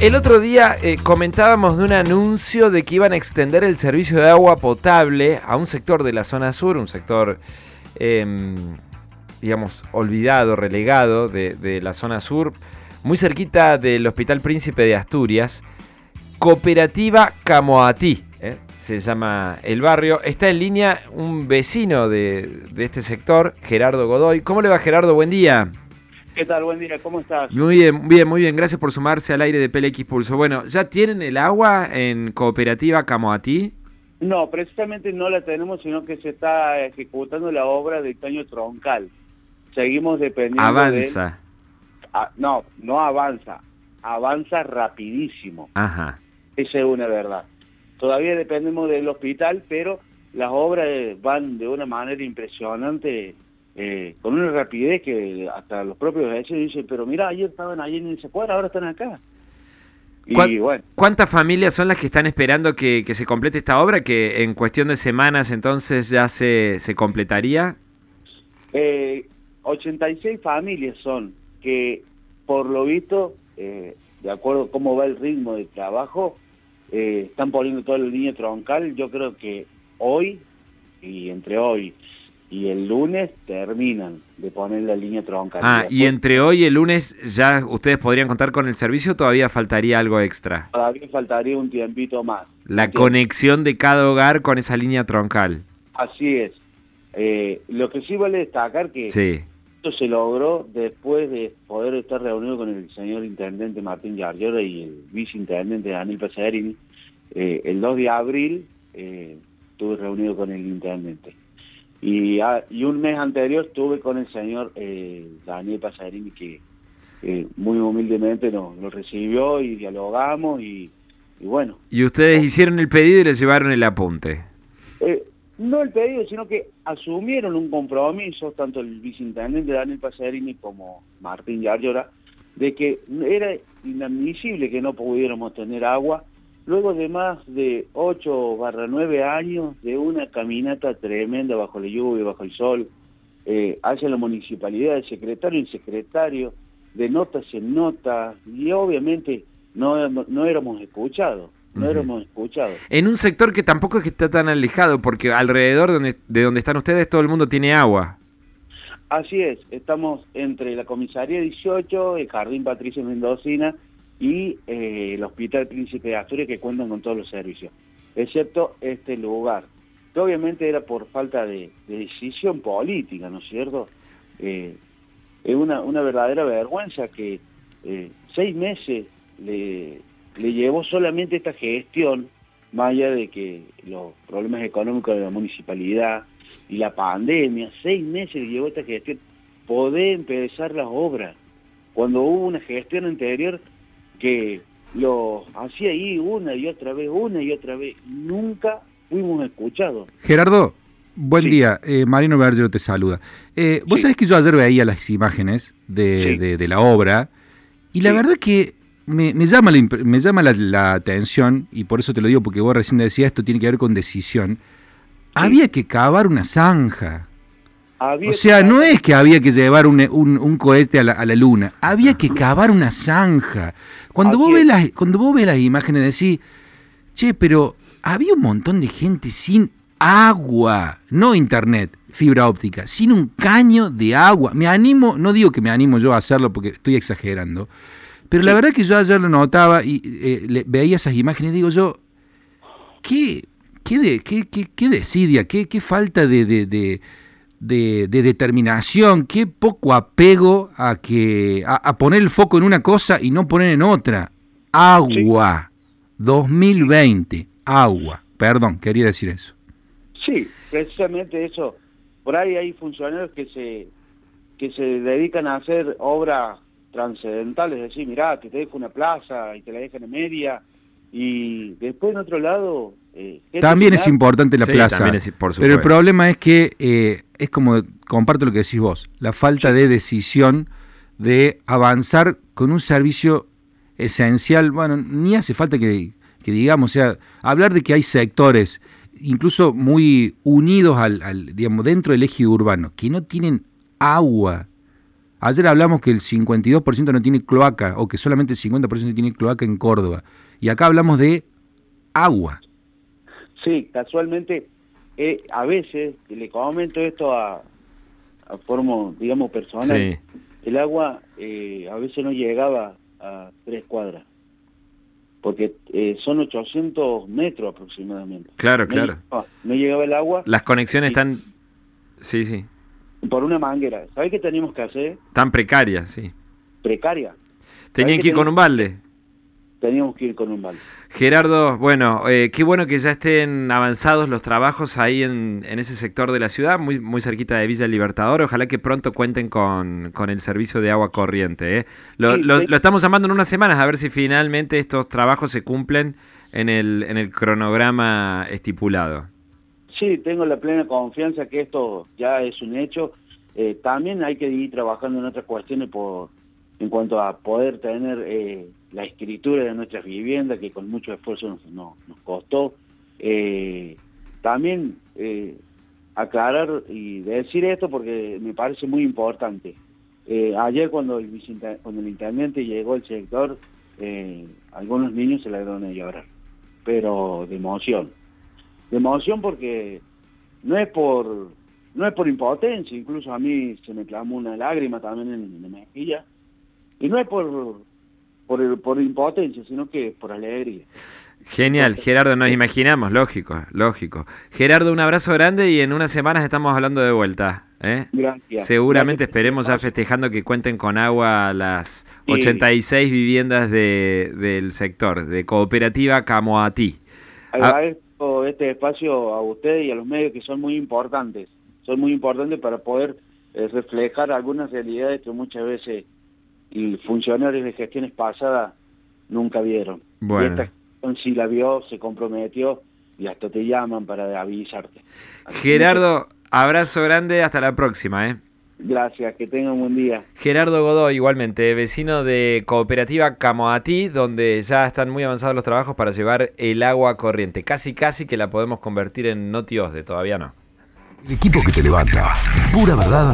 El otro día eh, comentábamos de un anuncio de que iban a extender el servicio de agua potable a un sector de la zona sur, un sector, em, digamos, olvidado, relegado de, la zona sur, muy cerquita del Hospital Príncipe de Asturias, Cooperativa Camoatí. ¿eh? Se llama el barrio. Está en línea un vecino de este sector, Gerardo Godoy. ¿Cómo le va, Gerardo? Buen día. ¿Qué tal? Buen día, ¿cómo estás? Muy bien, bien, muy bien. Gracias por sumarse al aire de PLX Pulso. Bueno, ¿ya tienen el agua en Cooperativa Camoatí? No, precisamente no la tenemos, sino que se está ejecutando la obra del caño troncal. Seguimos dependiendo Avanza. de- Ah, no, no avanza. Avanza rapidísimo. Ajá. Esa es una verdad. Todavía dependemos del hospital, pero las obras van de una manera impresionante, eh, con una rapidez que hasta los propios vecinos dicen, pero mira, ayer estaban ahí en esa cuadra, ahora están acá. Y ¿Cuán- bueno, ¿Cuántas familias son las que están esperando que, que se complete esta obra? Que en cuestión de semanas entonces ya se, se completaría. Eh, 86 familias son que, por lo visto, eh, de acuerdo a cómo va el ritmo de trabajo, eh, están poniendo toda la línea troncal. Yo creo que hoy, y entre hoy y el lunes, terminan de poner la línea troncal. Ah, y entre hoy y el lunes ya ustedes podrían contar con el servicio o todavía faltaría algo extra. Todavía faltaría un tiempito más. La conexión de cada hogar con esa línea troncal. Así es. Eh, lo que sí vale destacar que Sí. Esto se logró después de poder estar reunido con el señor intendente Martín Yarlora y el viceintendente Daniel Pasarini. Eh, el 2 de abril eh, estuve reunido con el intendente. Y, ah, y un mes anterior estuve con el señor eh, Daniel Pasarini que eh, muy humildemente nos, nos recibió y dialogamos y, y bueno, Y ustedes hicieron el pedido y les llevaron el apunte. Eh, no el pedido, sino que asumieron un compromiso, tanto el viceintendente Daniel Pasarini como Martín Yarlora, de que era inadmisible que no pudiéramos tener agua luego de más de 8 barra 9 años de una caminata tremenda bajo la lluvia, bajo el sol, eh, hacia la municipalidad, de secretario en secretario, de notas en notas, y obviamente no, no éramos escuchados, no éramos escuchados. En un sector que tampoco es que está tan alejado, porque alrededor de donde, de donde están ustedes todo el mundo tiene agua. Así es, estamos entre la comisaría 18, el Jardín Patricia Mendocina y eh, el Hospital Príncipe de Asturias que cuentan con todos los servicios, excepto este lugar, que obviamente era por falta de, de decisión política, ¿no es cierto? Eh, es una, una verdadera vergüenza que eh, seis meses le, le llevó solamente esta gestión, más allá de que los problemas económicos de la municipalidad y la pandemia, seis meses le llevó esta gestión, poder empezar las obras, cuando hubo una gestión anterior que lo hacía ahí una y otra vez, una y otra vez, nunca fuimos escuchados. Gerardo, buen Sí. día. Eh, Marino Bergero te saluda. Eh, Vos Sí. sabés que yo ayer veía las imágenes de, Sí. de- de la obra y la verdad que me, me llama, la, me llama la, la atención, y por eso te lo digo, porque vos recién decías esto tiene que ver con decisión. Había que cavar una zanja. Había O sea, no es que había que llevar un, un- un cohete a la, a la luna, había que cavar una zanja. Cuando vos, ves es. las, cuando vos ves las imágenes decís, che, pero había un montón de gente sin agua, no internet, fibra óptica, sin un caño de agua. Me animo, no digo que me animo yo a hacerlo porque estoy exagerando, pero la verdad que yo ayer lo notaba y eh, le- veía esas imágenes y digo yo, qué, qué, de, qué, qué, qué desidia, qué, qué falta de, de, de, de- de determinación, qué poco apego a, que, a, a poner el foco en una cosa y no poner en otra. Agua. 2020. Agua. Perdón, quería decir eso. Sí, precisamente eso. Por ahí hay funcionarios que se que se dedican a hacer obras trascendentales, es decir, mirá, que te dejo una plaza y te la dejan en media, y después en otro lado... eh, También es importante la Sí, plaza. también es- por pero el problema es que eh, es como, comparto lo que decís vos, la falta de decisión de avanzar con un servicio esencial. Bueno, ni hace falta que, que digamos, o sea, hablar de que hay sectores incluso muy unidos al, al, digamos, dentro del eje urbano, que no tienen agua. Ayer hablamos que el 52% no tiene cloaca o que solamente el 50% tiene cloaca en Córdoba. Y acá hablamos de agua. Sí, casualmente, eh, a veces, le comento esto a, a forma, digamos, personal, Sí. el agua eh, a veces no llegaba a tres cuadras, porque eh, son 800 metros aproximadamente. Claro, No claro. llegaba- No, llegaba el agua Las conexiones están. Sí, sí. por una manguera. ¿Sabes qué teníamos que hacer? Tan precarias, sí. Precaria. Tenían que ir con un balde. Teníamos que ir con un balde. Gerardo, bueno, eh, qué bueno que ya estén avanzados los trabajos ahí en, en ese sector de la ciudad, muy, muy cerquita de Villa Libertador. Ojalá que pronto cuenten con, con el servicio de agua corriente. ¿eh? Lo, Sí, lo- sí. lo estamos llamando en unas semanas a ver si finalmente estos trabajos se cumplen en el, en el cronograma estipulado. Sí, tengo la plena confianza que esto ya es un hecho. Eh, también hay que ir trabajando en otras cuestiones por en cuanto a poder tener eh, la escritura de nuestras viviendas, que con mucho esfuerzo nos, no- nos costó. Eh, también eh, aclarar y decir esto porque me parece muy importante. Eh, ayer cuando el, cuando el intendente llegó al sector, algunos niños se largaron a llorar, pero de emoción de emoción porque no es por no es por impotencia, incluso a mí se me clamó una lágrima también en, en la mejilla, y no es por por, el- por impotencia, sino que por alegría. Genial, Gerardo, nos imaginamos, lógico, lógico. Gerardo, un abrazo grande y en unas semanas estamos hablando de vuelta. ¿eh? Gracias. Seguramente Gracias esperemos ya festejando que cuenten con agua las Sí. 86 viviendas de, del sector, de Cooperativa Camoatí. Agradezco este espacio a ustedes y a los medios que son muy importantes, son muy importantes para poder eh, reflejar algunas realidades que muchas veces y funcionarios de gestiones pasadas nunca vieron. Bueno. Y esta gestión sí la vio, se comprometió y hasta te llaman para avisarte. Así que Gerardo, abrazo grande, hasta la próxima. ¿eh? Gracias, que tengan un buen día. Gerardo Godoy, igualmente, vecino de Cooperativa Camoatí, donde ya están muy avanzados los trabajos para llevar el agua corriente. Casi, casi que la podemos convertir en Notiosde, todavía no. El equipo que te levanta. Pura verdad